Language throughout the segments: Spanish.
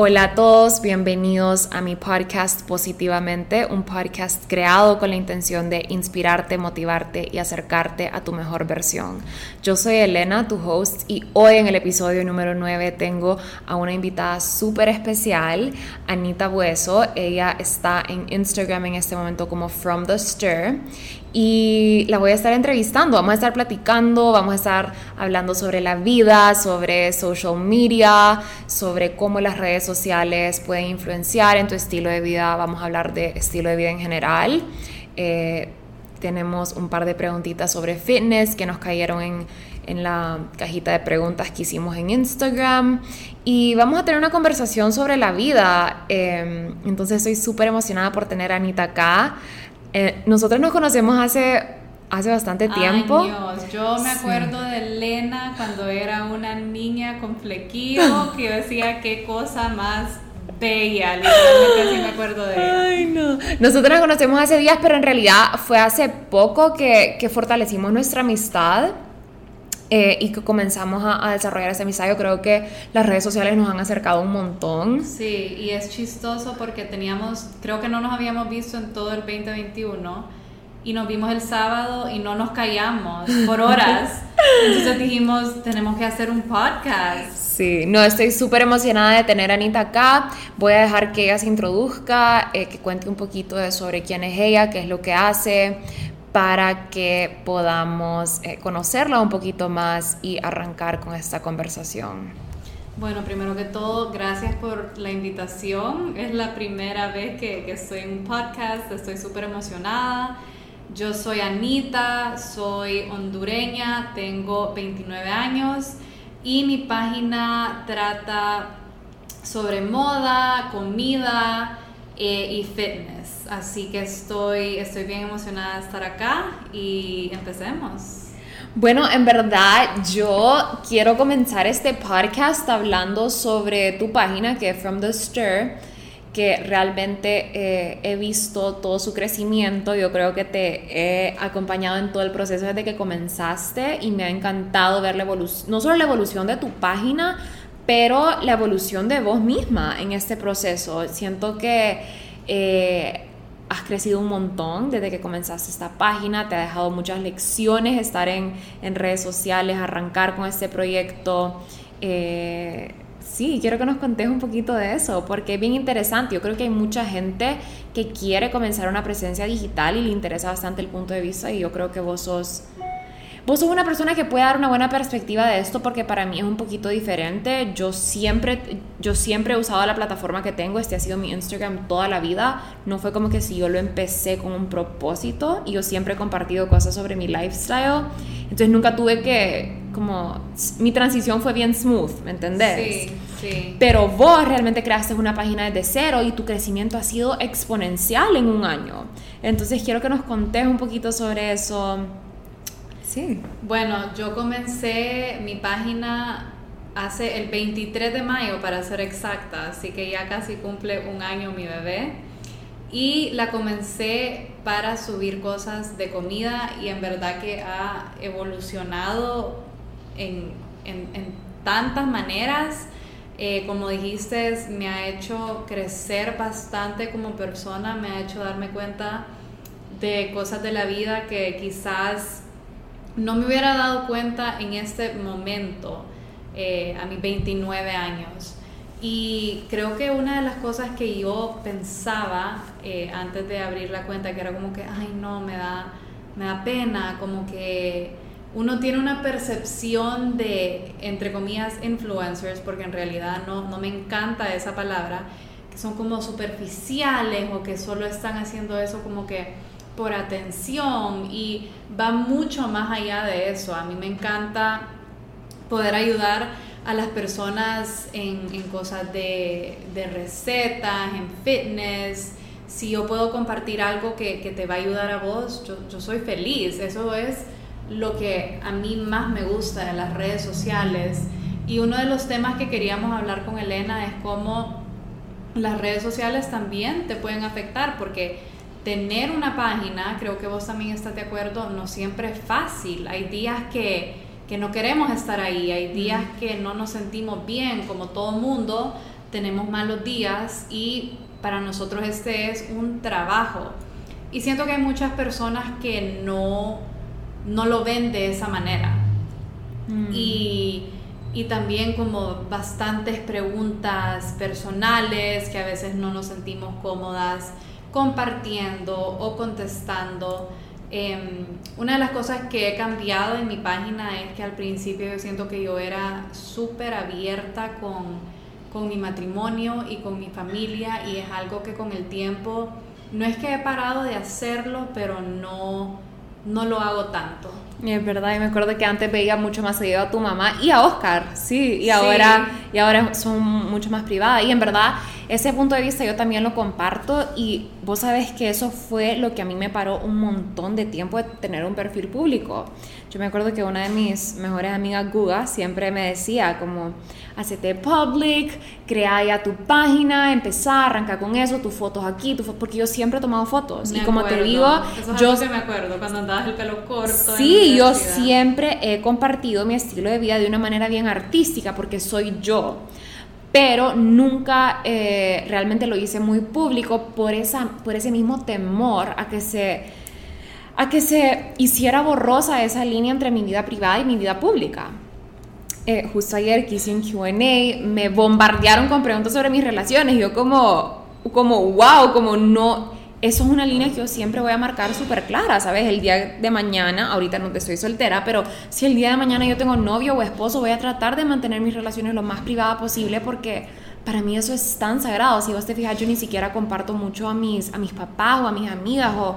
Hola a todos, bienvenidos a mi podcast Positivamente, un podcast creado con la intención de inspirarte, motivarte y acercarte a tu mejor versión. Yo soy Elena, tu host, y hoy en el episodio número 9 tengo a una invitada súper especial, Anita Bueso. Ella está en Instagram en este momento como From the Stir y la voy a estar entrevistando, vamos a estar platicando, vamos a estar hablando sobre la vida, sobre social media, sobre cómo las redes sociales pueden influenciar en tu estilo de vida, vamos a hablar de estilo de vida en general. Eh, tenemos un par de preguntitas sobre fitness que nos cayeron en, en la cajita de preguntas que hicimos en Instagram y vamos a tener una conversación sobre la vida. Eh, entonces estoy súper emocionada por tener a Anita acá. Eh, nosotros nos conocemos hace, hace bastante tiempo. Años. Yo me acuerdo de Elena cuando era una niña con flequillo que decía qué cosa más bella, literalmente sí me acuerdo de ella. Ay, no. Nosotros nos conocemos hace días, pero en realidad fue hace poco que, que fortalecimos nuestra amistad. Eh, y que comenzamos a, a, desarrollar esa amistad. Yo creo que las redes sociales nos han acercado un montón. Sí, y es chistoso porque teníamos, creo que no nos habíamos visto en todo el 2021 y nos vimos el sábado y no nos callamos por horas. Entonces dijimos, tenemos que hacer un podcast. Sí, no, estoy súper emocionada de tener a Anita acá. Voy a dejar que ella se introduzca, eh, que cuente un poquito de sobre quién es ella, qué es lo que hace para que podamos eh, conocerla un poquito más y arrancar con esta conversación. Bueno, primero que todo, gracias por la invitación. Es la primera vez que, que estoy en un podcast, estoy súper emocionada. Yo soy Anita, soy hondureña, tengo 29 años y mi página trata sobre moda, comida y fitness. Así que estoy, estoy bien emocionada de estar acá y empecemos. Bueno, en verdad yo quiero comenzar este podcast hablando sobre tu página que es From the Stir, que realmente eh, he visto todo su crecimiento. Yo creo que te he acompañado en todo el proceso desde que comenzaste y me ha encantado ver la evolución, no solo la evolución de tu página, pero la evolución de vos misma en este proceso. Siento que... Eh, has crecido un montón desde que comenzaste esta página, te ha dejado muchas lecciones estar en, en redes sociales, arrancar con este proyecto. Eh, sí, quiero que nos contes un poquito de eso, porque es bien interesante. Yo creo que hay mucha gente que quiere comenzar una presencia digital y le interesa bastante el punto de vista y yo creo que vos sos Vos sos una persona que puede dar una buena perspectiva de esto porque para mí es un poquito diferente. Yo siempre, yo siempre he usado la plataforma que tengo. Este ha sido mi Instagram toda la vida. No fue como que si yo lo empecé con un propósito y yo siempre he compartido cosas sobre mi lifestyle. Entonces nunca tuve que, como, mi transición fue bien smooth, ¿me entendés? Sí, sí. Pero vos realmente creaste una página desde cero y tu crecimiento ha sido exponencial en un año. Entonces quiero que nos contés un poquito sobre eso Sí. Bueno, yo comencé mi página hace el 23 de mayo, para ser exacta, así que ya casi cumple un año mi bebé. Y la comencé para subir cosas de comida y en verdad que ha evolucionado en, en, en tantas maneras. Eh, como dijiste, me ha hecho crecer bastante como persona, me ha hecho darme cuenta de cosas de la vida que quizás no me hubiera dado cuenta en este momento, eh, a mis 29 años. Y creo que una de las cosas que yo pensaba eh, antes de abrir la cuenta, que era como que, ay no, me da, me da pena, como que uno tiene una percepción de, entre comillas, influencers, porque en realidad no, no me encanta esa palabra, que son como superficiales o que solo están haciendo eso como que por atención y va mucho más allá de eso. A mí me encanta poder ayudar a las personas en, cosas de, recetas, en fitness. Si yo puedo compartir algo que, te va a ayudar a vos, yo, yo, soy feliz. Eso es lo que a mí más me gusta de las redes sociales. Y uno de los temas que queríamos hablar con Elena es cómo las redes sociales también te pueden afectar, porque tener una página, creo que vos también estás de acuerdo, no siempre es fácil. Hay días que, que no queremos estar ahí, hay días que no nos sentimos bien, como todo mundo, tenemos malos días y para nosotros este es un trabajo. Y siento que hay muchas personas que no, no lo ven de esa manera. Mm. Y, y también como bastantes preguntas personales que a veces no nos sentimos cómodas compartiendo o contestando. Em, una de las cosas que he cambiado en mi página es que al principio yo siento que yo era súper abierta con, con mi matrimonio y con mi familia y es algo que con el tiempo no es que he parado de hacerlo, pero no, no lo hago tanto. Es verdad, y me acuerdo que antes veía mucho más seguido a tu mamá y a Oscar, sí, y ahora, y ahora son mucho más privadas. Y en verdad, ese punto de vista yo también lo comparto y vos sabes que eso fue lo que a mí me paró un montón de tiempo de tener un perfil público. Yo me acuerdo que una de mis mejores amigas, Guga, siempre me decía como, hacete public, crea ya tu página, empezar, arranca con eso, tus fotos aquí, tu porque yo siempre he tomado fotos. y como te digo, yo... me acuerdo, cuando andabas el pelo corto. Sí, yo siempre he compartido mi estilo de vida de una manera bien artística, porque soy yo pero nunca eh, realmente lo hice muy público por, esa, por ese mismo temor a que se a que se hiciera borrosa esa línea entre mi vida privada y mi vida pública. Eh, justo ayer que hice un QA, me bombardearon con preguntas sobre mis relaciones. Yo como, como, wow, como no, eso es una línea que yo siempre voy a marcar súper clara, ¿sabes? El día de mañana, ahorita no te estoy soltera, pero si el día de mañana yo tengo novio o esposo, voy a tratar de mantener mis relaciones lo más privada posible porque para mí eso es tan sagrado. Si vos te fijas, yo ni siquiera comparto mucho a mis, a mis papás o a mis amigas o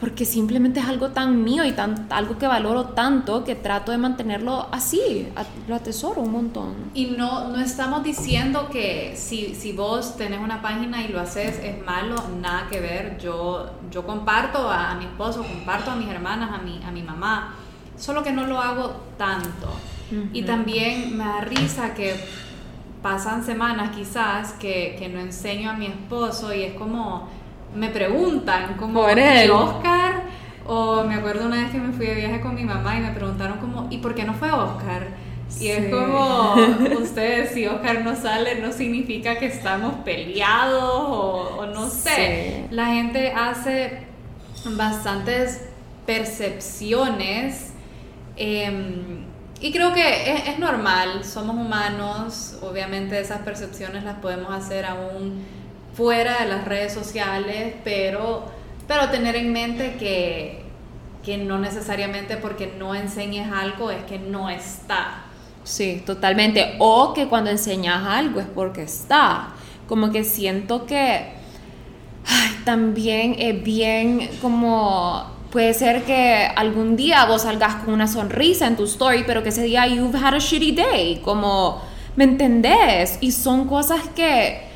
porque simplemente es algo tan mío y tan, algo que valoro tanto que trato de mantenerlo así, lo atesoro un montón. Y no, no estamos diciendo que si, si vos tenés una página y lo haces es malo, nada que ver. Yo, yo comparto a, mi esposo, comparto a mis hermanas, a mi, a mi mamá, solo que no lo hago tanto. Y también me da risa que pasan semanas quizás que, que no enseño a mi esposo y es como me preguntan como Oscar o me acuerdo una vez que me fui de viaje con mi mamá y me preguntaron como ¿y por qué no fue Oscar? Y es como ustedes si Oscar no sale no significa que estamos peleados o, no sé. La gente hace bastantes percepciones em, y creo que es, es normal, somos humanos, obviamente esas percepciones las podemos hacer aún fuera de las redes sociales, pero, pero tener en mente que, que no necesariamente porque no enseñes algo es que no está. Sí, totalmente. O que cuando enseñas algo es porque está. Como que siento que también es bien como puede ser que algún día vos salgas con una sonrisa en tu story, pero que ese día you've had a shitty day, como, ¿me entendés? Y son cosas que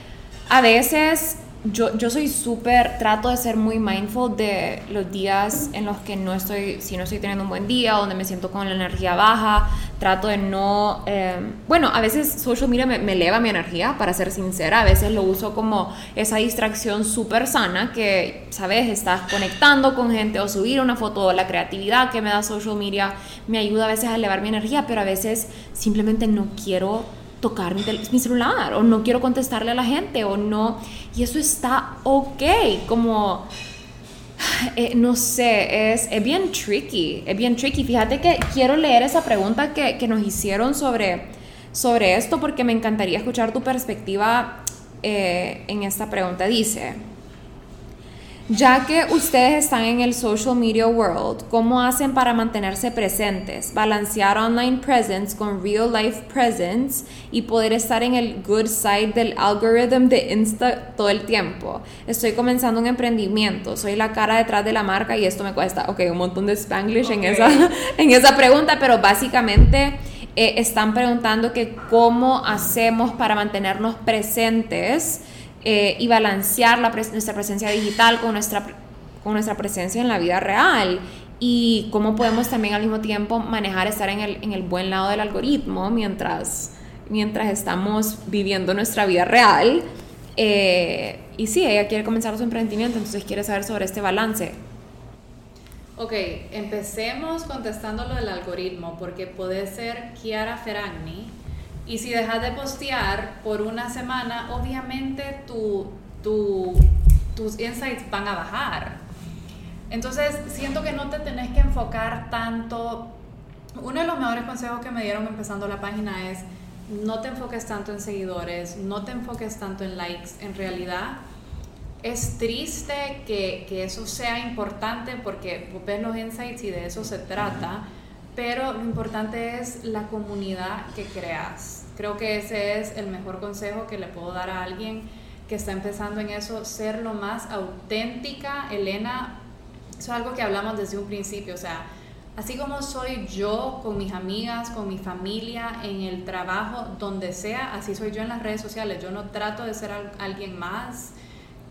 a veces yo, yo soy súper, trato de ser muy mindful de los días en los que no estoy, si no estoy teniendo un buen día, donde me siento con la energía baja, trato de no, eh, bueno, a veces social media me, me, eleva mi energía, para ser sincera, a veces lo uso como esa distracción súper sana que, sabes, estás conectando con gente o subir una foto, la creatividad que me da social media me ayuda a veces a elevar mi energía, pero a veces simplemente no quiero tocar mi, celular o no quiero contestarle a la gente o no. Y eso está ok, como... Eh, no sé, es, es, bien tricky, es bien tricky. Fíjate que quiero leer esa pregunta que, que nos hicieron sobre, sobre esto porque me encantaría escuchar tu perspectiva eh, en esta pregunta. Dice, ya que ustedes están en el social media world, ¿cómo hacen para mantenerse presentes, balancear online presence con real life presence y poder estar en el good side del algoritmo de Insta todo el tiempo? Estoy comenzando un emprendimiento, soy la cara detrás de la marca y esto me cuesta, ok, un montón de spanglish en, esa, en esa pregunta, pero básicamente... Eh, están preguntando que cómo hacemos para mantenernos presentes eh, y balancear la nuestra presencia digital con nuestra, con nuestra presencia en la vida real y cómo podemos también al mismo tiempo manejar estar en el, en el buen lado del algoritmo mientras, mientras estamos viviendo nuestra vida real. Eh, y sí, ella quiere comenzar su emprendimiento, entonces quiere saber sobre este balance. Ok, empecemos contestando lo del algoritmo, porque puede ser Kiara Ferragni Y si dejas de postear por una semana, obviamente tu, tu, tus insights van a bajar. Entonces, siento que no te tenés que enfocar tanto. Uno de los mejores consejos que me dieron empezando la página es no te enfoques tanto en seguidores, no te enfoques tanto en likes. En realidad, es triste que, que eso sea importante porque ves los insights y de eso se trata, pero lo importante es la comunidad que creas. Creo que ese es el mejor consejo que le puedo dar a alguien que está empezando en eso, ser lo más auténtica. Elena, eso es algo que hablamos desde un principio, o sea, así como soy yo con mis amigas, con mi familia, en el trabajo, donde sea, así soy yo en las redes sociales. Yo no trato de ser alguien más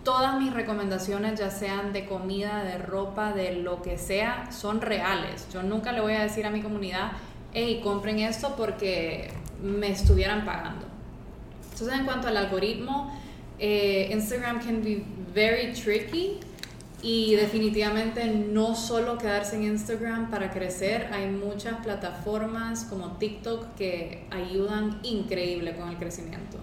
todas mis recomendaciones, ya sean de comida, de ropa, de lo que sea, son reales. Yo nunca le voy a decir a mi comunidad, hey, compren esto porque me estuvieran pagando. Entonces, en cuanto al algoritmo, eh, Instagram can be very tricky y definitivamente no solo quedarse en Instagram para crecer, hay muchas plataformas como TikTok que ayudan increíble con el crecimiento.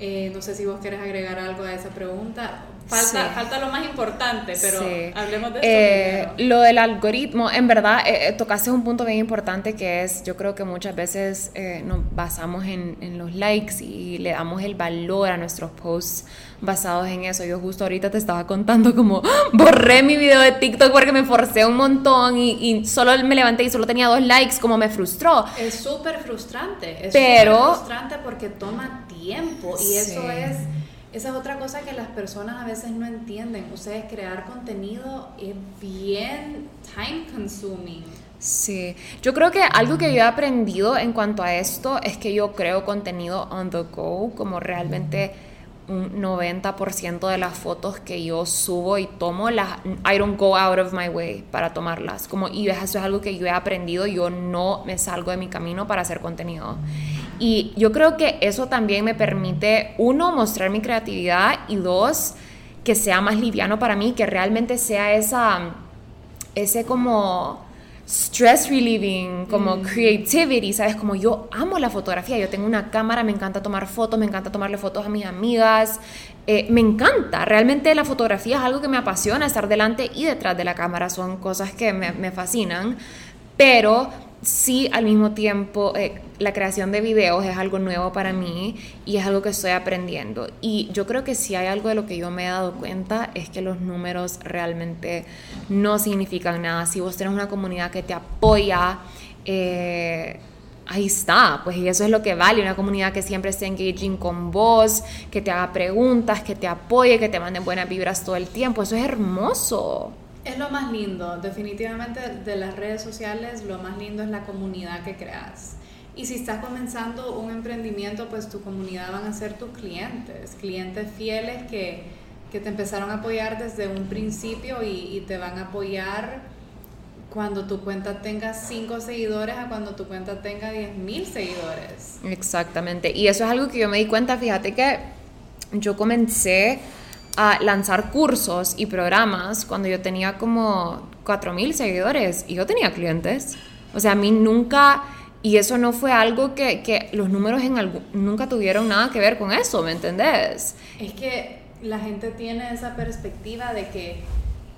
Eh, no sé si vos querés agregar algo a esa pregunta. Falta, falta lo más importante, pero hablemos de eso. Eh, lo del algoritmo, en verdad, eh, tocaste un punto bien importante que es, yo creo que muchas veces nos basamos en, en, los likes y le damos el valor a nuestros posts basados en eso. Yo justo ahorita te estaba contando como borré mi video de TikTok porque me forcé un montón y, y solo me levanté y solo tenía dos likes, como me frustró. Es súper frustrante, es pero, frustrante porque toma tiempo y eso es esa es otra cosa que las personas a veces no entienden. Ustedes crear contenido es bien time consuming. Sí, yo creo que algo que yo he aprendido en cuanto a esto es que yo creo contenido on the go, como realmente un 90% de las fotos que yo subo y tomo, las, I don't go out of my way para tomarlas. Como, y eso es algo que yo he aprendido, yo no me salgo de mi camino para hacer contenido. Y yo creo que eso también me permite, uno, mostrar mi creatividad y dos, que sea más liviano para mí, que realmente sea esa, ese como stress relieving, como mm. creativity, ¿sabes? Como yo amo la fotografía, yo tengo una cámara, me encanta tomar fotos, me encanta tomarle fotos a mis amigas, eh, me encanta, realmente la fotografía es algo que me apasiona, estar delante y detrás de la cámara son cosas que me, me fascinan, pero sí al mismo tiempo eh, la creación de videos es algo nuevo para mí y es algo que estoy aprendiendo. Y yo creo que si hay algo de lo que yo me he dado cuenta es que los números realmente no significan nada. Si vos tenés una comunidad que te apoya, eh, ahí está, pues y eso es lo que vale, una comunidad que siempre esté engaging con vos, que te haga preguntas, que te apoye, que te manden buenas vibras todo el tiempo, eso es hermoso. Es lo más lindo, definitivamente de las redes sociales, lo más lindo es la comunidad que creas. Y si estás comenzando un emprendimiento, pues tu comunidad van a ser tus clientes, clientes fieles que, que te empezaron a apoyar desde un principio y, y, te van a apoyar cuando tu cuenta tenga 5 seguidores a cuando tu cuenta tenga 10 mil seguidores. Exactamente. Y eso es algo que yo me di cuenta, fíjate que yo comencé a lanzar cursos y programas cuando yo tenía como 4.000 seguidores y yo tenía clientes. O sea, a mí nunca, y eso no fue algo que, que los números en algo, nunca tuvieron nada que ver con eso, ¿me entendés? Es que la gente tiene esa perspectiva de que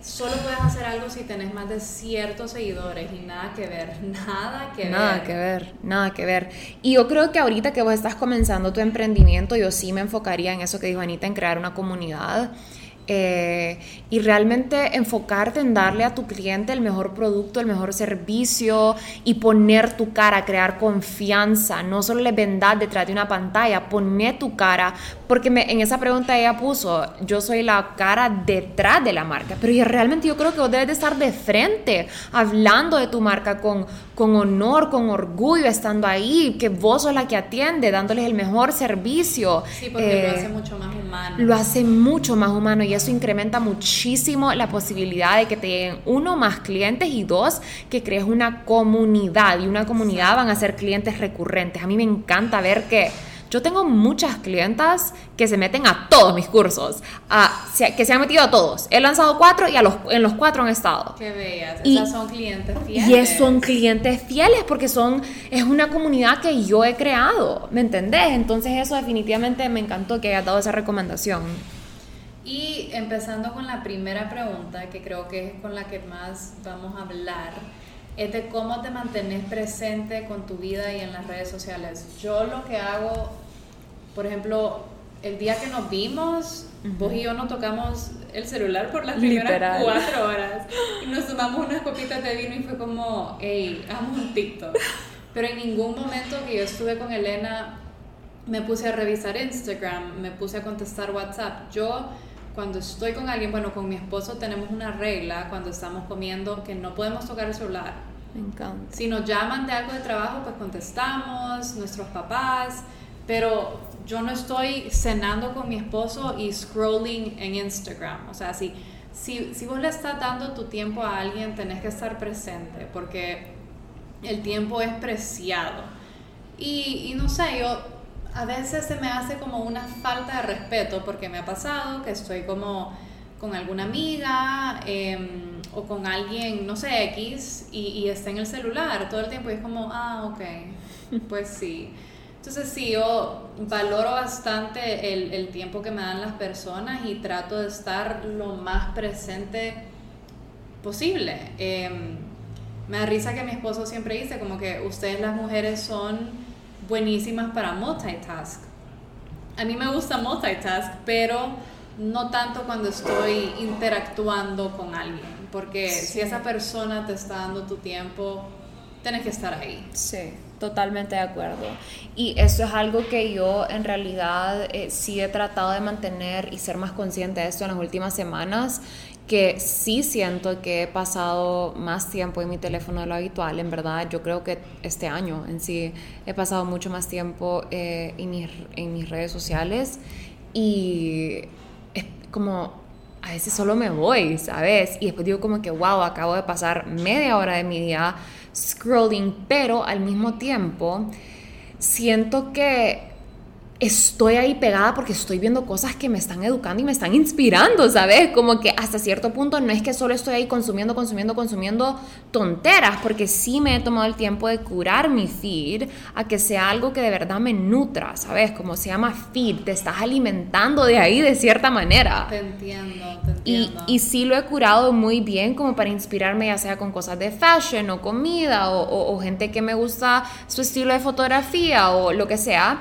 solo puedes hacer algo si tenés más de ciertos seguidores y nada que ver, nada que ver. Nada que ver, nada que ver. Y yo creo que ahorita que vos estás comenzando tu emprendimiento, yo sí me enfocaría en eso que dijo Anita, en crear una comunidad eh, y realmente enfocarte en darle a tu cliente el mejor producto, el mejor servicio y poner tu cara, crear confianza. No solo le vendas detrás de una pantalla, poner tu cara, porque en esa pregunta ella puso, yo soy la cara detrás de la marca, pero realmente yo creo que vos debes de estar de frente, hablando de tu marca con, con honor, con orgullo, estando ahí, que vos sos la que atiende, dándoles el mejor servicio. Sí, porque lo eh, hace mucho más humano. Lo hace mucho más humano y eso incrementa muchísimo la posibilidad de que te lleguen uno más clientes y dos que crees una comunidad y una comunidad van a ser clientes recurrentes. A mí me encanta ver que yo tengo muchas clientas que se meten a todos mis cursos, a, que se han metido a todos. He lanzado cuatro y a los, en los cuatro han estado. Qué bellas. Y, Esas son clientes fieles. Y son clientes fieles porque son, es una comunidad que yo he creado, ¿me entendés? Entonces eso definitivamente me encantó que hayas dado esa recomendación. Y empezando con la primera pregunta, que creo que es con la que más vamos a hablar, es de cómo te mantienes presente con tu vida y en las redes sociales. Yo lo que hago, por ejemplo, el día que nos vimos, vos y yo nos tocamos el celular por las primeras cuatro horas y nos tomamos unas copitas de vino y fue como, hey, amo un TikTok. Pero en ningún momento que yo estuve con Elena me puse a revisar Instagram, me puse a contestar WhatsApp. Yo cuando estoy con alguien, bueno, con mi esposo tenemos una regla cuando estamos comiendo que no podemos tocar el celular. Me encanta. Si nos llaman de algo de trabajo, pues contestamos, nuestros papás, pero yo no estoy cenando con mi esposo y scrolling en Instagram. O sea, si, si, si vos le estás dando tu tiempo a alguien, tenés que estar presente porque el tiempo es preciado. Y, no sé, yo a veces se me hace como una falta de respeto porque me ha pasado que estoy como con alguna amiga em, o con alguien, no sé, X, y, y, está en el celular todo el tiempo y es como, ah, ok, pues sí. Entonces sí, yo valoro bastante el, el tiempo que me dan las personas y trato de estar lo más presente posible. Em, me da risa que mi esposo siempre dice como que ustedes las mujeres son buenísimas para multitask. A mí me gusta multitask, pero no tanto cuando estoy interactuando con alguien, porque si esa persona te está dando tu tiempo, tienes que estar ahí. Sí, totalmente de acuerdo. Y eso es algo que yo en realidad eh, sí he tratado de mantener y ser más consciente de esto en las últimas semanas que sí siento que he pasado más tiempo en mi teléfono de lo habitual, en verdad, yo creo que este año en sí he pasado mucho más tiempo eh, en, mis, en mis redes sociales y es como a veces solo me voy, ¿sabes? Y después digo como que, wow, acabo de pasar media hora de mi día scrolling, pero al mismo tiempo siento que estoy ahí pegada porque estoy viendo cosas que me están educando y me están inspirando, ¿sabes? Como que hasta cierto punto no es que solo estoy ahí consumiendo, consumiendo, consumiendo tonteras, porque sí me he tomado el tiempo de curar mi feed a que sea algo que de verdad me nutra, ¿sabes? Como se llama feed, te estás alimentando de ahí de cierta manera. Te entiendo, te entiendo. Y, y sí lo he curado muy bien como para inspirarme ya sea con cosas de fashion o comida o gente que me gusta su estilo de fotografía o lo que sea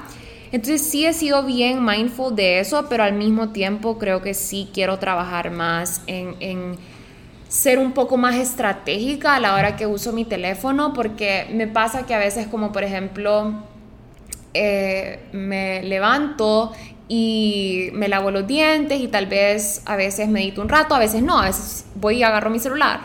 entonces sí he sido bien mindful de eso, pero al mismo tiempo creo que sí quiero trabajar más en, ser un poco más estratégica a la hora que uso mi teléfono, porque me pasa que a veces como por ejemplo eh, me levanto y me lavo los dientes y tal vez a veces medito un rato, a veces no, a veces voy y agarro mi celular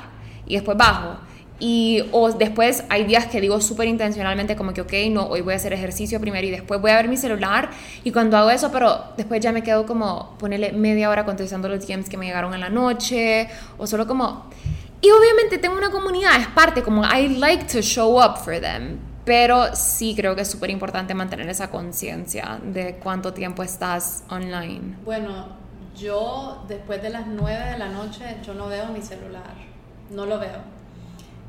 y después bajo. Y o después hay días que digo súper intencionalmente como que, ok, no, hoy voy a hacer ejercicio primero y después voy a ver mi celular. Y cuando hago eso, pero después ya me quedo como ponerle media hora contestando los DMs que me llegaron en la noche o solo como... Y obviamente tengo una comunidad, es parte, como I like to show up for them. Pero sí creo que es súper importante mantener esa conciencia de cuánto tiempo estás online. Bueno, yo después de las 9 de la noche, yo no veo mi celular. No lo veo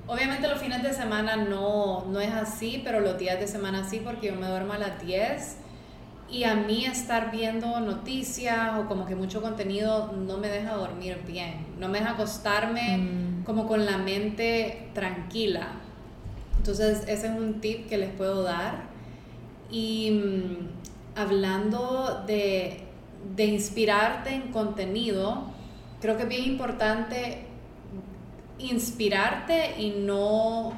Obviamente los fines de semana no, no es así, pero los días de semana sí, porque yo me duermo a las 10 y a mí estar viendo noticias o como que mucho contenido no me deja dormir bien, no me deja acostarme mm. como con la mente tranquila. Entonces ese es un tip que les puedo dar. Y mm, hablando de, de inspirarte en contenido, creo que es bien importante inspirarte y no...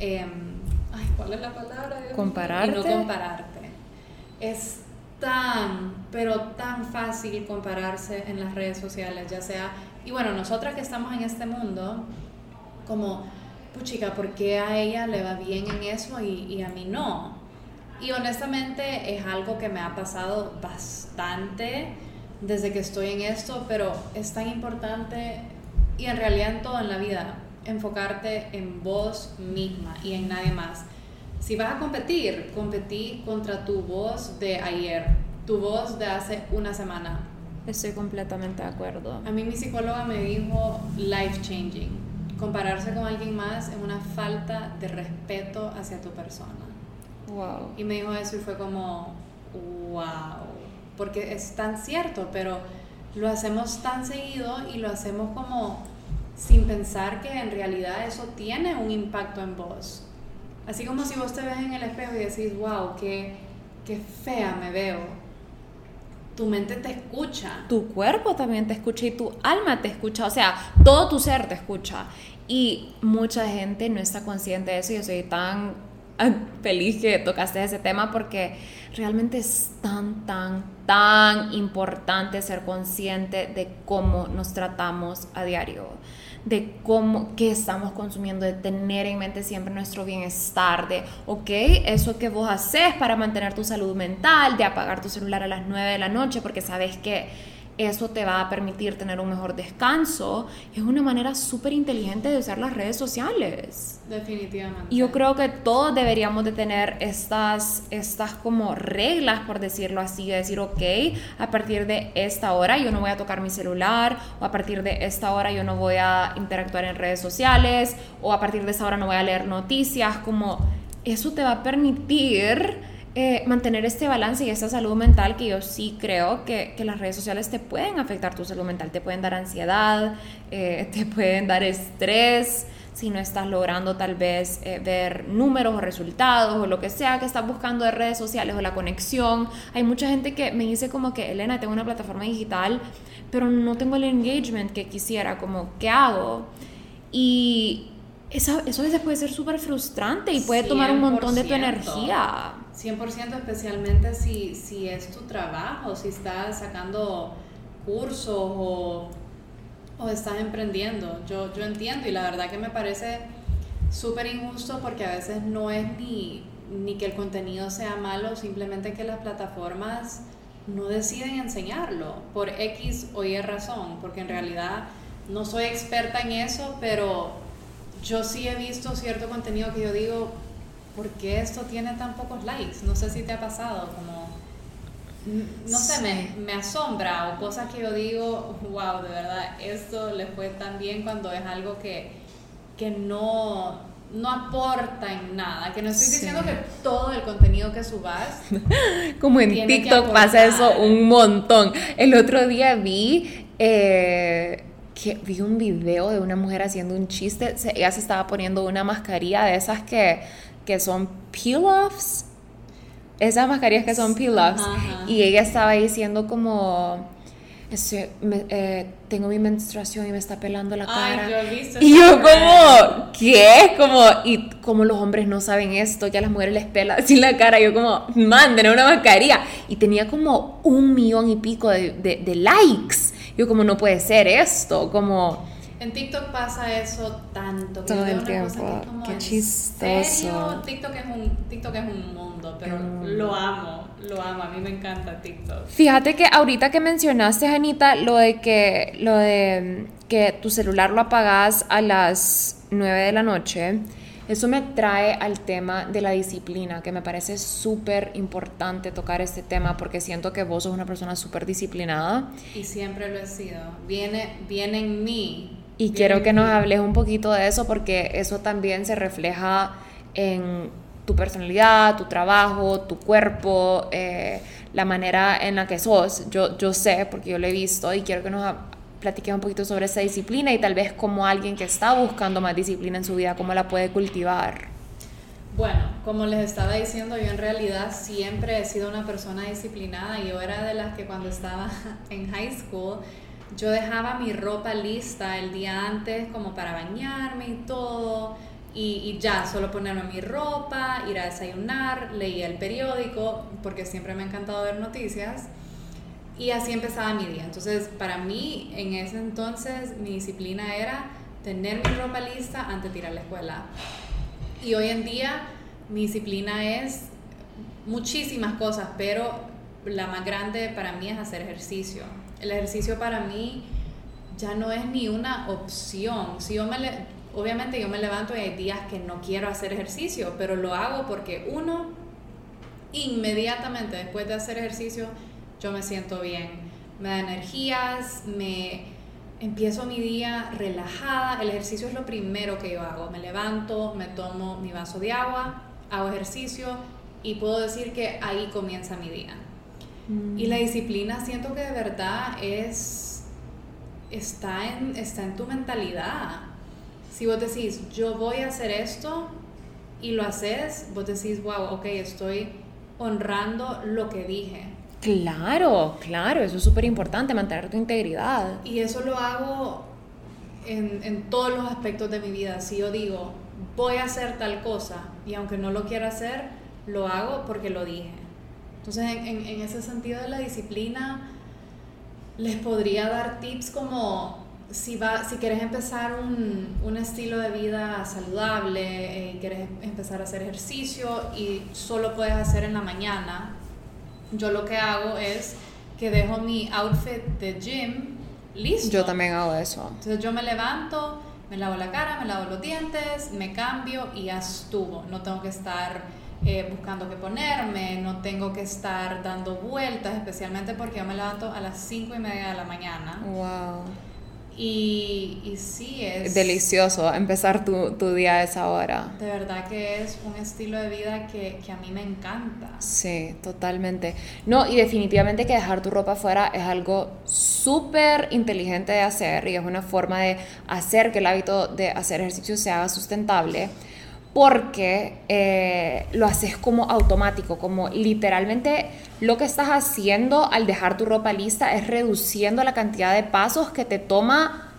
Ay, ¿cuál es la palabra? Compararte. Y no compararte. Es tan, pero tan fácil compararse en las redes sociales, ya sea... Y bueno, nosotras que estamos en este mundo, como, puchica, ¿por qué a ella le va bien en eso y, y a mí no? Y honestamente es algo que me ha pasado bastante desde que estoy en esto, pero es tan importante y en realidad en todo en la vida, enfocarte en vos misma y en nadie más. si vas a competir, competí contra tu voz de ayer, tu voz de hace una semana. Estoy completamente de acuerdo. A mí mi psicóloga me dijo life changing. Compararse con alguien más es una falta de respeto hacia tu persona. Wow. Y me dijo eso y fue como, wow, porque es tan cierto, pero lo hacemos tan seguido y lo hacemos como sin pensar que en realidad eso tiene un impacto en vos. Así como si vos te ves en el espejo y decís, wow, qué, qué fea me veo. Tu mente te escucha. Tu cuerpo también te escucha y tu alma te escucha. O sea, todo tu ser te escucha. Y mucha gente no está consciente de eso. Yo soy tan feliz que tocaste ese tema porque realmente es tan, tan, tan importante ser consciente de cómo nos tratamos a diario de cómo, qué estamos consumiendo, de tener en mente siempre nuestro bienestar, de, ok, eso que vos haces para mantener tu salud mental, de apagar tu celular a las 9 de la noche porque sabes que eso te va a permitir tener un mejor descanso. Es una manera súper inteligente de usar las redes sociales. Definitivamente. Y yo creo que todos deberíamos de tener estas, estas como reglas, por decirlo así, de decir, ok, a partir de esta hora yo no voy a tocar mi celular, o a partir de esta hora yo no voy a interactuar en redes sociales, o a partir de esta hora no voy a leer noticias, como eso te va a permitir eh, mantener este balance y esta salud mental que yo sí creo que, que, las redes sociales te pueden afectar tu salud mental, te pueden dar ansiedad, eh, te pueden dar estrés si no estás logrando tal vez eh, ver números o resultados o lo que sea que estás buscando de redes sociales o la conexión. Hay mucha gente que me dice como que, Elena, tengo una plataforma digital, pero no tengo el engagement que quisiera, como, ¿qué hago? Y eso, eso a veces puede ser súper frustrante y puede tomar un montón de tu energía. 100% especialmente si, si es tu trabajo, si estás sacando cursos o, o estás emprendiendo. Yo, yo entiendo y la verdad que me parece súper injusto porque a veces no es ni, ni que el contenido sea malo, simplemente que las plataformas no deciden enseñarlo por X o Y razón, porque en realidad no soy experta en eso, pero yo sí he visto cierto contenido que yo digo, ¿por qué esto tiene tan pocos likes? No sé si te ha pasado, como, no sé, me, me, asombra o cosas que yo digo, wow, de verdad, esto le fue tan bien cuando es algo que, que no, no aporta en nada, que no estoy diciendo que todo el contenido que subas. Como en TikTok pasa eso un montón. El otro día vi... Eh, que vi un video de una mujer haciendo un chiste, ella se estaba poniendo una mascarilla de esas que que son peel-offs. Esas mascarillas que son peel-offs. Y ella estaba diciendo como... Eh, tengo mi menstruación y me está pelando la cara. y yo como, ¿qué? Como, y como los hombres no saben esto, ya las mujeres les pelan así la cara. Yo como, manden una mascarilla. Y tenía como un millón y pico de, de likes. Yo como, no puede ser esto, como... En TikTok pasa eso tanto. Todo el tiempo. Qué chistoso. TikTok es, un, TikTok es un mundo, pero lo amo, lo amo. A mí me encanta TikTok. Fíjate que ahorita que mencionaste, Anita, lo de que, lo de que tu celular lo apagas a las 9 de la noche. Eso me trae al tema de la disciplina, que me parece súper importante tocar este tema porque siento que vos sos una persona súper disciplinada. Y siempre lo he sido. Viene, viene en mí y quiero que nos hables un poquito de eso porque eso también se refleja en tu personalidad, tu trabajo, tu cuerpo, eh, la manera en la que sos. Yo, yo sé, porque yo lo he visto y quiero que nos platiques un poquito sobre esa disciplina y tal vez como alguien que está buscando más disciplina en su vida, cómo la puede cultivar. Bueno, como les estaba diciendo, yo en realidad siempre he sido una persona disciplinada. Yo era de las que cuando estaba en high school yo dejaba mi ropa lista el día antes como para bañarme y todo. Y, ya, solo ponerme mi ropa, ir a desayunar, leía el periódico, porque siempre me ha encantado ver noticias. Y así empezaba mi día. Entonces, para mí, en ese entonces, mi disciplina era tener mi ropa lista antes de ir a la escuela. Y hoy en día, mi disciplina es muchísimas cosas, pero la más grande para mí es hacer ejercicio el ejercicio para mí ya no es ni una opción. Si yo me obviamente yo me levanto y hay días que no quiero hacer ejercicio, pero lo hago porque uno, inmediatamente después de hacer ejercicio, yo me siento bien. Me da energías, me empiezo mi día relajada. El ejercicio es lo primero que yo hago. Me levanto, me tomo mi vaso de agua, hago ejercicio y puedo decir que ahí comienza mi día. Mm. Y la disciplina siento que de verdad es está en, está en tu mentalidad. Si vos decís, yo voy a hacer esto y lo haces, vos decís, wow, ok, estoy honrando lo que dije. Claro, claro, eso es súper importante, mantener tu integridad. Y eso lo hago en, en, todos los aspectos de mi vida. Si yo digo, voy a hacer tal cosa y aunque no lo quiera hacer, lo hago porque lo dije. Entonces, en, en, en ese sentido de la disciplina, les podría dar tips como si, va, si quieres empezar un, un estilo de vida saludable, eh, quieres empezar a hacer ejercicio y solo puedes hacer en la mañana, yo lo que hago es que dejo mi outfit de gym listo. Yo también hago eso. Entonces yo me levanto, me lavo la cara, me lavo los dientes, me cambio y ya estuvo. No tengo que estar eh, buscando qué ponerme, no tengo que estar dando vueltas, especialmente porque yo me levanto a las 5 y media de la mañana. Wow. Y, y sí, es... Delicioso empezar tu, tu, día a esa hora. De verdad que es un estilo de vida que, que, a mí me encanta. Sí, totalmente. No, y definitivamente que dejar tu ropa afuera es algo súper inteligente de hacer y es una forma de hacer que el hábito de hacer ejercicio se haga sustentable porque eh, lo haces como automático, como literalmente lo que estás haciendo al dejar tu ropa lista es reduciendo la cantidad de pasos que te toma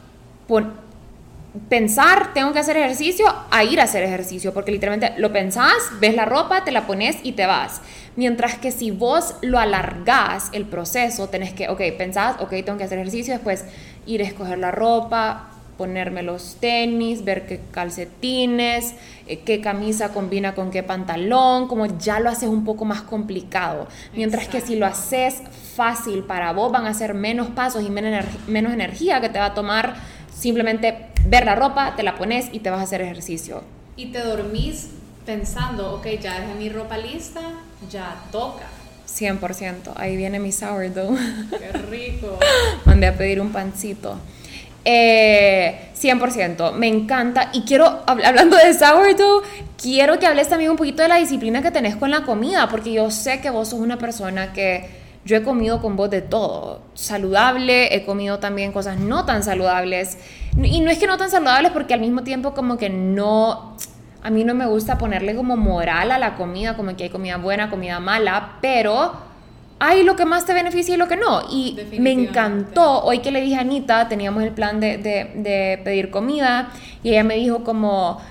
pensar, tengo que hacer ejercicio, a ir a hacer ejercicio, porque literalmente lo pensás, ves la ropa, te la pones y te vas. Mientras que si vos lo alargás el proceso, tenés que, ok, pensás, ok, tengo que hacer ejercicio, después ir a escoger la ropa, ponerme los tenis, ver qué calcetines, eh, qué camisa combina con qué pantalón, como ya lo haces un poco más complicado. Mientras que si lo haces fácil para vos, van a ser menos pasos y menos, menos energía que te va a tomar simplemente ver la ropa, te la pones y te vas a hacer ejercicio. Y te dormís pensando, ok, ya dejé mi ropa lista, ya toca. 100%, ahí viene mi sourdough. Qué rico. Mandé a pedir un pancito. Eh, 100%, me encanta. Y quiero, hablando de sourdough, quiero que hables también un poquito de la disciplina que tenés con la comida, porque yo sé que vos sos una persona que yo he comido con vos de todo. Saludable, he comido también cosas no tan saludables. Y no es que no tan saludables, porque al mismo tiempo como que no... A mí no me gusta ponerle como moral a la comida, como que hay comida buena, comida mala, pero hay lo que más te beneficia y lo que no. Y me encantó, hoy que le dije a Anita, teníamos el plan de, de, pedir comida y ella me dijo como,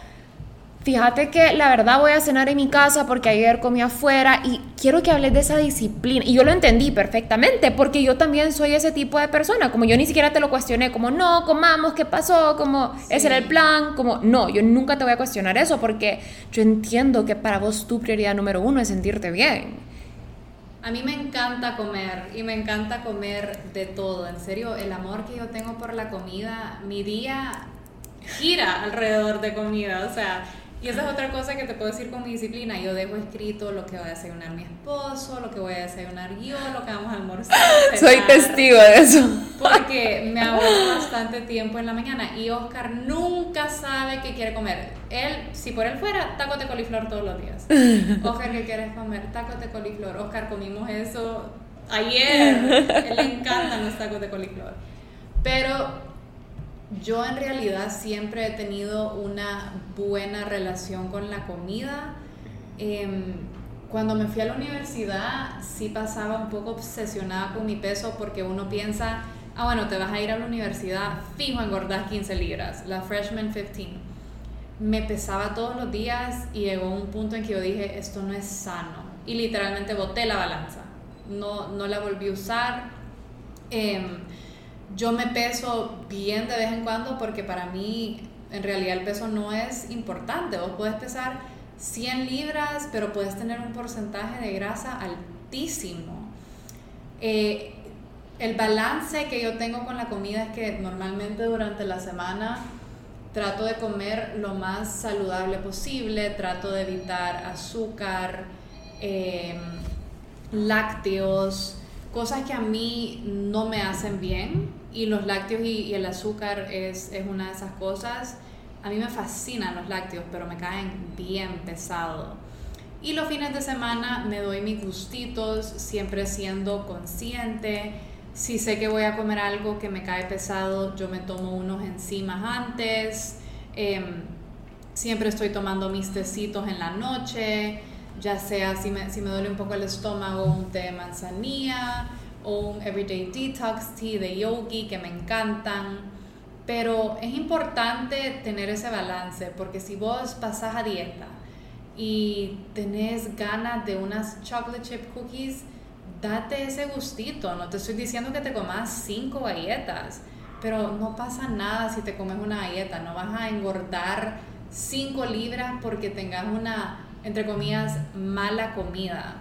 fíjate que la verdad voy a cenar en mi casa porque ayer comí afuera y quiero que hables de esa disciplina. Y yo lo entendí perfectamente porque yo también soy ese tipo de persona, como yo ni siquiera te lo cuestioné, como no, comamos, ¿qué pasó? Como ese era el plan, como no, yo nunca te voy a cuestionar eso porque yo entiendo que para vos tu prioridad número uno es sentirte bien. A mí me encanta comer y me encanta comer de todo. En serio, el amor que yo tengo por la comida, mi día gira alrededor de comida. O sea, y esa es otra cosa que te puedo decir con mi disciplina. Yo dejo escrito lo que va a desayunar mi esposo, lo que voy a desayunar yo, lo que vamos a almorzar. Soy testigo de eso. Porque me hago bastante tiempo en la mañana y Oscar nunca sabe qué quiere comer. Él, si por él fuera, tacos de coliflor todos los días. Oscar, ¿qué quieres comer? Tacos de coliflor. Oscar, comimos eso ayer. Él le encantan los tacos de coliflor. Pero yo en realidad siempre he tenido una buena relación con la comida. Em, cuando me fui a la universidad sí pasaba un poco obsesionada con mi peso porque uno piensa, ah bueno, te vas a ir a la universidad, fijo engordar 15 libras, la freshman 15. Me pesaba todos los días y llegó un punto en que yo dije, esto no es sano. Y literalmente boté la balanza. No, no la volví a usar. Eh, yo me peso bien de vez en cuando porque para mí en realidad el peso no es importante. Vos puedes pesar 100 libras, pero puedes tener un porcentaje de grasa altísimo. Eh, el balance que yo tengo con la comida es que normalmente durante la semana trato de comer lo más saludable posible, trato de evitar azúcar, em, lácteos, cosas que a mí no me hacen bien y los lácteos y, el azúcar es, es, una de esas cosas. A mí me fascinan los lácteos, pero me caen bien pesado. Y los fines de semana me doy mis gustitos, siempre siendo consciente. Si sé que voy a comer algo que me cae pesado, yo me tomo unos enzimas antes. Em, siempre estoy tomando mis tecitos en la noche ya sea si me, si me duele un poco el estómago, un té de manzanilla o un Everyday Detox Tea de yogi que me encantan. Pero es importante tener ese balance porque si vos pasás a dieta y tenés ganas de unas chocolate chip cookies, date ese gustito. No te estoy diciendo que te comas cinco galletas, pero no pasa nada si te comes una galleta. No vas a engordar cinco libras porque tengas una entre comillas, mala comida.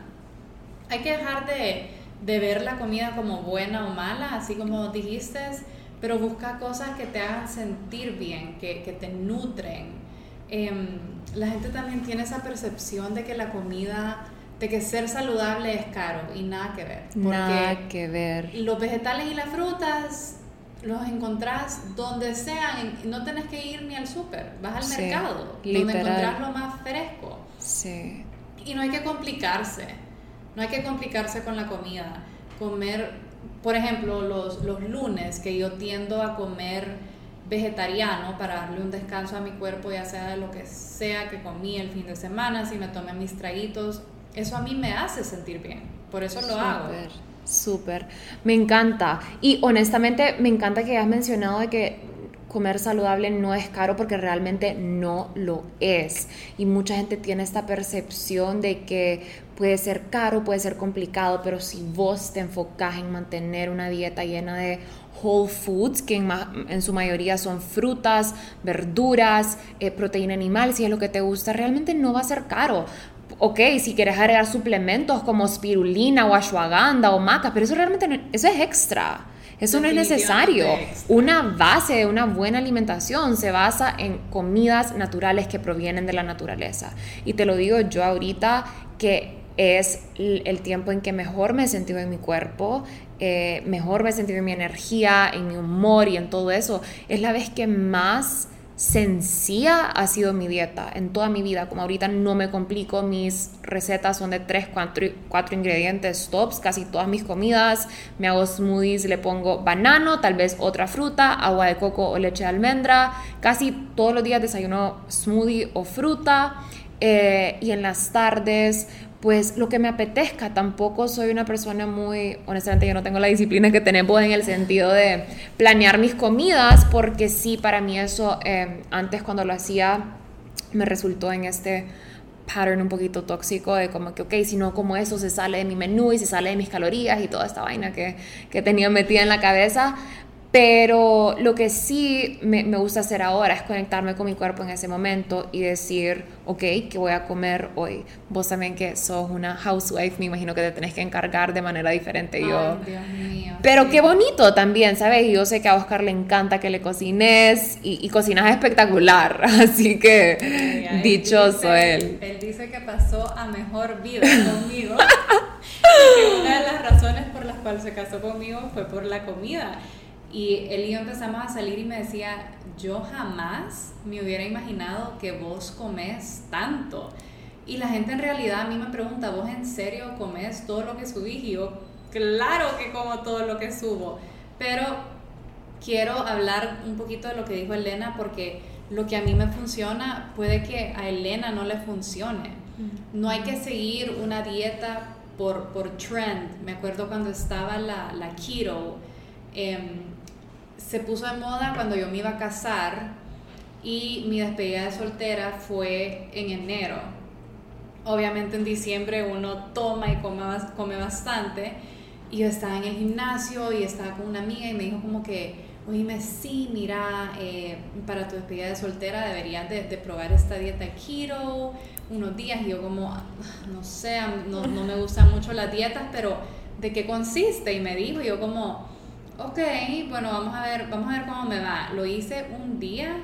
Hay que dejar de, ver la comida como buena o mala, así como dijiste, pero busca cosas que te hagan sentir bien, que, te nutren. Em, la gente también tiene esa percepción de que la comida, de que ser saludable es caro y nada que ver. nada que ver. Los vegetales y las frutas los encontrás donde sean, no tenés que ir ni al súper, vas al mercado, donde encontrás lo más fresco. Sí. Y no hay que complicarse, no hay que complicarse con la comida. Comer, por ejemplo, los, los lunes que yo tiendo a comer vegetariano para darle un descanso a mi cuerpo, ya sea de lo que sea que comí el fin de semana, si me tomé mis traguitos, eso a mí me hace sentir bien, por eso lo hago. Súper, me encanta. Y honestamente me encanta que hayas mencionado de que comer saludable no es caro porque realmente no lo es. Y mucha gente tiene esta percepción de que puede ser caro, puede ser complicado, pero si vos te enfocas en mantener una dieta llena de whole foods, que en, su mayoría son frutas, verduras, eh, proteína animal, si es lo que te gusta, realmente no va a ser caro. Ok, si quieres agregar suplementos como spirulina o ashwagandha o maca, pero eso realmente eso es extra. Eso no es necesario. Una base de una buena alimentación se basa en comidas naturales que provienen de la naturaleza. Y te lo digo yo ahorita que es el tiempo en que mejor me he sentido en mi cuerpo, eh, mejor me he sentido en mi energía, en mi humor y en todo eso. Es la vez que más sencilla ha sido mi dieta en toda mi vida. Como ahorita no me complico, mis recetas son de 3, 4, ingredientes tops, casi todas mis comidas. Me hago smoothies, le pongo banano, tal vez otra fruta, agua de coco o leche de almendra. Casi todos los días desayuno smoothie o fruta. Eh, y en las tardes pues lo que me apetezca. Tampoco soy una persona muy, honestamente yo no tengo la disciplina que tenemos en el sentido de planear mis comidas, porque sí, para mí eso eh, antes cuando lo hacía me resultó en este pattern un poquito tóxico de como que, ok, si no como eso se sale de mi menú y se sale de mis calorías y toda esta vaina que, que tenía metida en la cabeza, pero lo que sí me, me, gusta hacer ahora es conectarme con mi cuerpo en ese momento y decir, ok, ¿qué voy a comer hoy? Vos también que sos una housewife, me imagino que te tenés que encargar de manera diferente. yo. Dios mío, pero qué bonito también, ¿sabes? Yo sé que a Oscar le encanta que le cocines y, cocinas espectacular, así que dichoso él, él. dice que pasó a mejor vida conmigo. y una de las razones por las cuales se casó conmigo fue por la comida y él y yo empezamos a salir y me decía, yo jamás me hubiera imaginado que vos comes tanto. Y la gente en realidad a mí me pregunta, ¿vos en serio comes todo lo que subís? Y yo, claro que como todo lo que subo. Pero quiero hablar un poquito de lo que dijo Elena porque lo que a mí me funciona puede que a Elena no le funcione. No hay que seguir una dieta por, por trend. Me acuerdo cuando estaba la, la keto. Eh, se puso de moda cuando yo me iba a casar y mi despedida de soltera fue en enero. Obviamente en diciembre uno toma y come, come bastante y yo estaba en el gimnasio y estaba con una amiga y me dijo como que, oíme, sí, mira, eh, para tu despedida de soltera deberías de, probar esta dieta keto unos días y yo como, no sé, no, no me gustan mucho las dietas, pero ¿de qué consiste? Y me dijo, yo como, ok, bueno, vamos a ver, vamos a ver cómo me va. Lo hice un día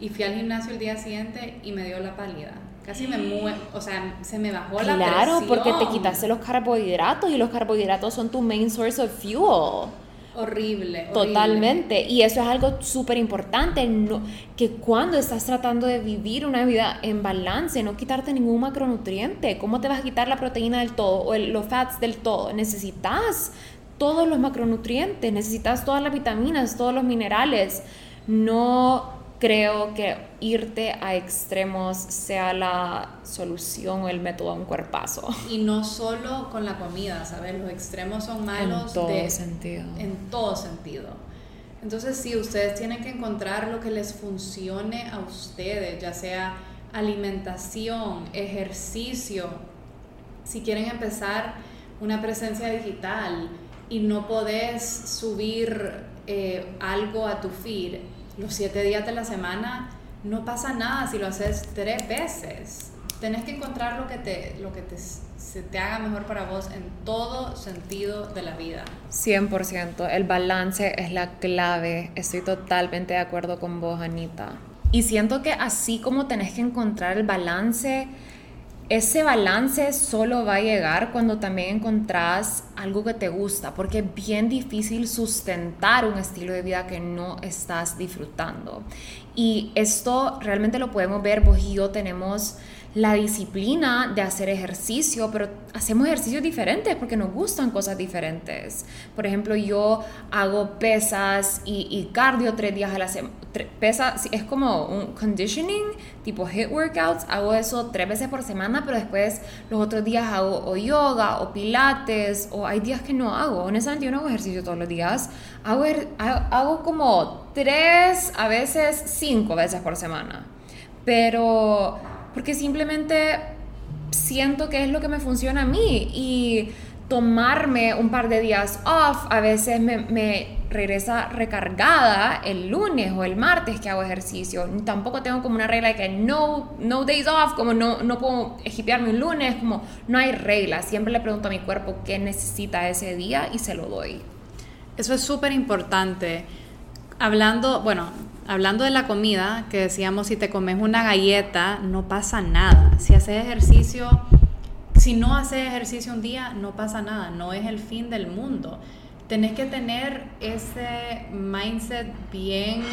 y fui al gimnasio el día siguiente y me dio la pálida. Casi me mueve, o sea, se me bajó la presión. Claro, porque te quitaste los carbohidratos y los carbohidratos son tu main source of fuel. Horrible, Totalmente. Y eso es algo súper importante, no, que cuando estás tratando de vivir una vida en balance, no quitarte ningún macronutriente. ¿Cómo te vas a quitar la proteína del todo o los fats del todo? Necesitas todos los macronutrientes, necesitas todas las vitaminas, todos los minerales. No creo que irte a extremos sea la solución o el método a un cuerpazo. Y no solo con la comida, ¿sabes? Los extremos son malos en todo sentido. En todo sentido. Entonces, sí, ustedes tienen que encontrar lo que les funcione a ustedes, ya sea alimentación, ejercicio. Si quieren empezar una presencia digital y no podés subir eh, algo a tu feed, los siete días de la semana, no pasa nada si lo haces tres veces. Tenés que encontrar lo que te, lo que te, se te haga mejor para vos en todo sentido de la vida. 100%, el balance es la clave. Estoy totalmente de acuerdo con vos, Anita. Y siento que así como tenés que encontrar el balance, ese balance solo va a llegar cuando también encontrás algo que te gusta, porque es bien difícil sustentar un estilo de vida que no estás disfrutando. Y esto realmente lo podemos ver, vos yo tenemos la disciplina de hacer ejercicio, pero hacemos ejercicios diferentes porque nos gustan cosas diferentes. Por ejemplo, yo hago pesas y, cardio tres días a la semana. Pesas, es como un conditioning, tipo hit workouts. Hago eso tres veces por semana, pero después los otros días hago yoga o pilates o hay días que no hago. Honestamente, yo no hago ejercicio todos los días. Hago, hago como tres, a veces cinco veces por semana. Pero porque simplemente siento que es lo que me funciona a mí y tomarme un par de días off a veces me, regresa recargada el lunes o el martes que hago ejercicio. Tampoco tengo como una regla de que no, no days off, como no, no puedo ejipearme un lunes, como no hay regla. Siempre le pregunto a mi cuerpo qué necesita ese día y se lo doy. Eso es súper importante. Hablando, bueno, hablando de la comida, que decíamos, si te comes una galleta, no pasa nada. Si haces ejercicio, si no haces ejercicio un día, no pasa nada, no es el fin del mundo. Tenés que tener ese mindset bien,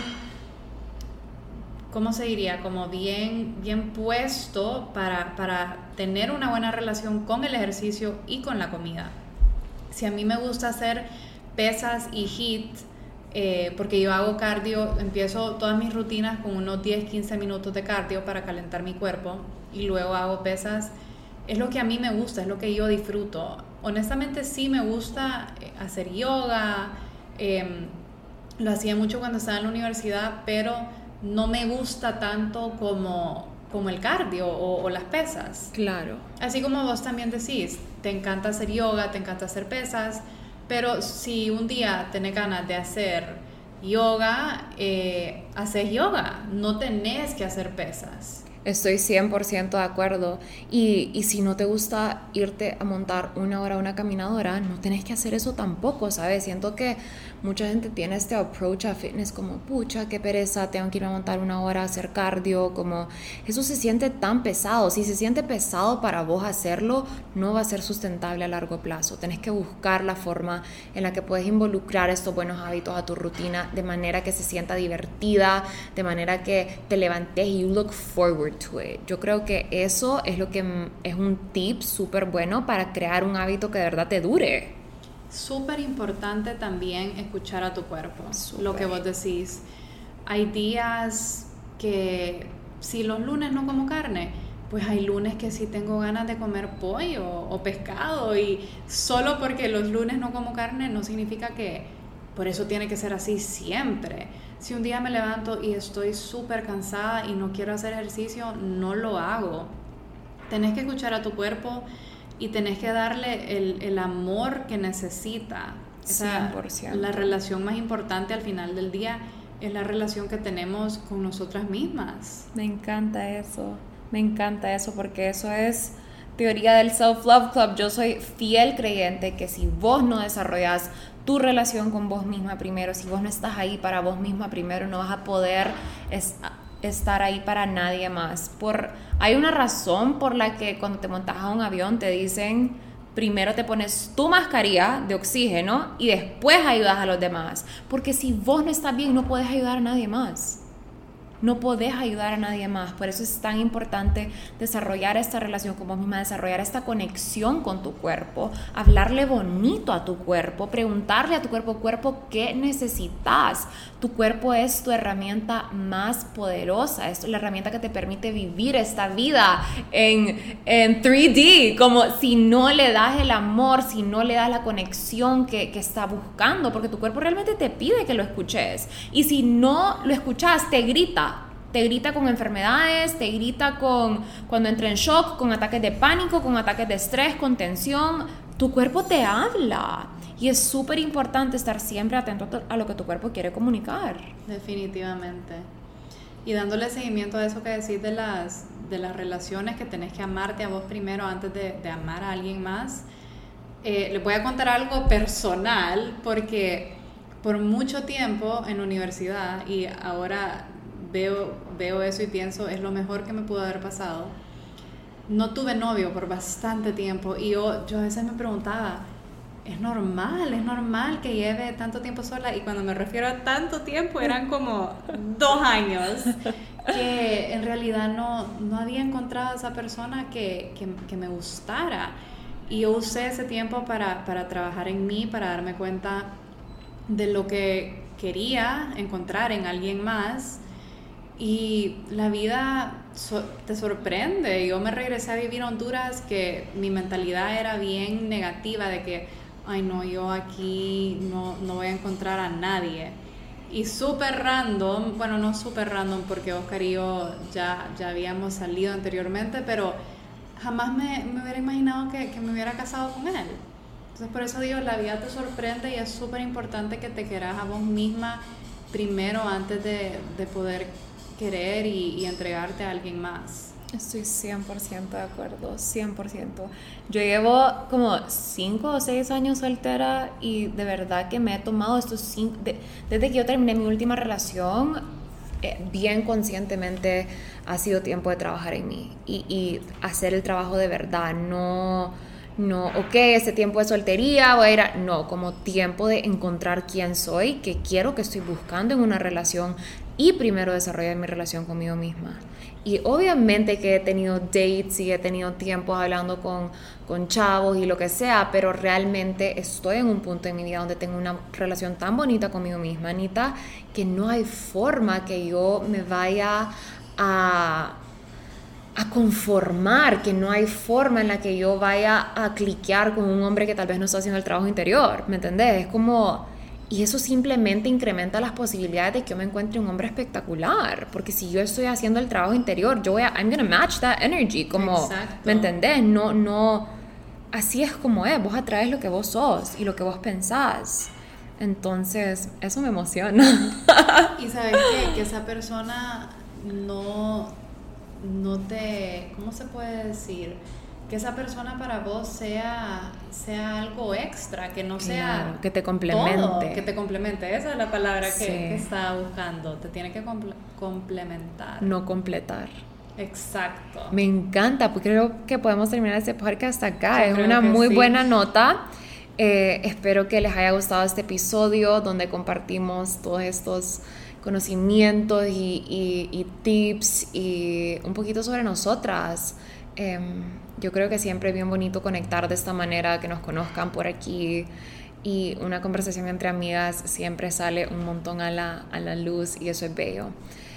¿cómo se diría? Como bien, bien puesto para, para tener una buena relación con el ejercicio y con la comida. Si a mí me gusta hacer pesas y HIIT, eh, porque yo hago cardio, empiezo todas mis rutinas con unos 10, 15 minutos de cardio para calentar mi cuerpo y luego hago pesas. Es lo que a mí me gusta, es lo que yo disfruto. Honestamente sí me gusta eh, hacer yoga, em, lo hacía mucho cuando estaba en la universidad, pero no me gusta tanto como, como el cardio o, o, las pesas. Claro. Así como vos también decís, te encanta hacer yoga, te encanta hacer pesas, pero si un día tenés ganas de hacer yoga, eh, haces yoga, no tenés que hacer pesas. Estoy 100% de acuerdo. Y, y, si no te gusta irte a montar una hora una caminadora, no tenés que hacer eso tampoco, ¿sabes? Siento que mucha gente tiene este approach a fitness como, pucha, qué pereza, tengo que ir a montar una hora a hacer cardio, como eso se siente tan pesado. Si se siente pesado para vos hacerlo, no va a ser sustentable a largo plazo. Tenés que buscar la forma en la que puedes involucrar estos buenos hábitos a tu rutina de manera que se sienta divertida, de manera que te levantes y you look forward to it. Yo creo que eso es lo que es un tip súper bueno para crear un hábito que de verdad te dure. Súper importante también escuchar a tu cuerpo, lo que vos decís. Hay días que si los lunes no como carne, pues hay lunes que sí tengo ganas de comer pollo o pescado y solo porque los lunes no como carne no significa que por eso tiene que ser así siempre. Si un día me levanto y estoy súper cansada y no quiero hacer ejercicio, no lo hago. Tenés que escuchar a tu cuerpo y tenés que darle el, el amor que necesita. Esa, 100%. La relación más importante al final del día es la relación que tenemos con nosotras mismas. Me encanta eso, me encanta eso porque eso es teoría del Self-Love Club. Yo soy fiel creyente que si vos no desarrollas tu relación con vos misma primero, si vos no estás ahí para vos misma primero, no vas a poder estar ahí para nadie más. Por, hay una razón por la que cuando te montas a un avión te dicen primero te pones tu mascarilla de oxígeno y después ayudas a los demás. Porque si vos no estás bien, no puedes ayudar a nadie más no podés ayudar a nadie más. Por eso es tan importante desarrollar esta relación con vos misma, desarrollar esta conexión con tu cuerpo, hablarle bonito a tu cuerpo, preguntarle a tu cuerpo, cuerpo, ¿qué necesitas? Tu cuerpo es tu herramienta más poderosa, es la herramienta que te permite vivir esta vida en, en 3D, como si no le das el amor, si no le das la conexión que, que está buscando, porque tu cuerpo realmente te pide que lo escuches. Y si no lo escuchas, te grita te grita con enfermedades, te grita con cuando entra en shock, con ataques de pánico, con ataques de estrés, con tensión. Tu cuerpo te habla. Y es súper importante estar siempre atento a lo que tu cuerpo quiere comunicar. Definitivamente. Y dándole seguimiento a eso que decís de las, de las relaciones, que tenés que amarte a vos primero antes de, de amar a alguien más. Eh, les voy a contar algo personal porque por mucho tiempo en universidad y ahora veo, veo eso y pienso, es lo mejor que me pudo haber pasado. No tuve novio por bastante tiempo y yo, yo a veces me preguntaba, es normal, es normal que lleve tanto tiempo sola. Y cuando me refiero a tanto tiempo eran como dos años que en realidad no, no había encontrado a esa persona que, que, que, me gustara. Y yo usé ese tiempo para, para trabajar en mí, para darme cuenta de lo que quería encontrar en alguien más. Y la vida te sorprende. Yo me regresé a vivir a Honduras que mi mentalidad era bien negativa de que, ay no, yo aquí no, no voy a encontrar a nadie. Y súper random, bueno, no súper random porque Oscar y yo ya, ya habíamos salido anteriormente, pero jamás me, me hubiera imaginado que, que, me hubiera casado con él. Entonces por eso digo, la vida te sorprende y es súper importante que te quieras a vos misma primero antes de, de poder querer y, entregarte a alguien más. Estoy 100% de acuerdo, 100%. Yo llevo como 5 o 6 años soltera y de verdad que me he tomado estos 5, desde que yo terminé mi última relación, eh, bien conscientemente ha sido tiempo de trabajar en mí y, y hacer el trabajo de verdad, no no, ok, ese tiempo de soltería voy a ir a... No, como tiempo de encontrar quién soy, qué quiero, que estoy buscando en una relación y primero desarrollar mi relación conmigo misma. Y obviamente que he tenido dates y he tenido tiempo hablando con, con chavos y lo que sea, pero realmente estoy en un punto en mi vida donde tengo una relación tan bonita conmigo misma, Anita, que no hay forma que yo me vaya a a conformar, que no hay forma en la que yo vaya a cliquear con un hombre que tal vez no está haciendo el trabajo interior, ¿me entendés? Es como... Y eso simplemente incrementa las posibilidades de que yo me encuentre un hombre espectacular, porque si yo estoy haciendo el trabajo interior, yo voy a, I'm gonna match that energy, como, ¿me entendés? No, no, así es como es, vos atraes lo que vos sos y lo que vos pensás. Entonces, eso me emociona. Y sabes qué? que esa persona no no te, ¿cómo se puede decir? Que esa persona para vos sea, sea algo extra, que no sea... que te complemente. que te complemente, esa es la palabra que, que estaba buscando, te tiene que complementar. No completar. Exacto. Me encanta, porque creo que podemos terminar este podcast acá. es una muy buena nota. Eh, espero que les haya gustado este episodio donde compartimos todos estos conocimientos y, tips y un poquito sobre nosotras. Em, yo creo que siempre es bien bonito conectar de esta manera, que nos conozcan por aquí y una conversación entre amigas siempre sale un montón a la, a la luz y eso es bello.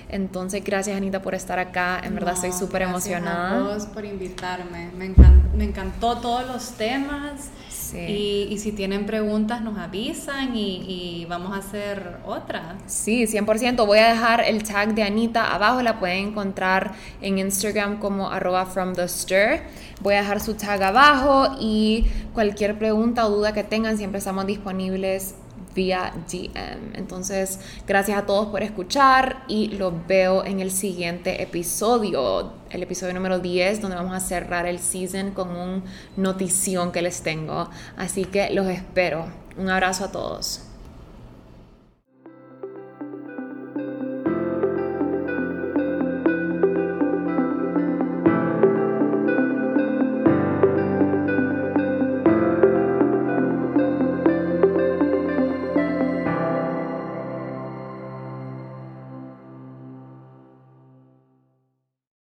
Entonces, gracias Anita por estar acá, en verdad estoy súper emocionada. Gracias por invitarme, me encantó, me encantó todos los temas y, si tienen preguntas nos avisan y, vamos a hacer otra. Sí, 100%. Voy a dejar el tag de Anita abajo, la pueden encontrar en Instagram como arroba from the stir. Voy a dejar su tag abajo y cualquier pregunta o duda que tengan siempre estamos disponibles vía DM. Entonces, gracias a todos por escuchar y los veo en el siguiente episodio, el episodio número 10, donde vamos a cerrar el season con un notición que les tengo. Así que los espero. Un abrazo a todos.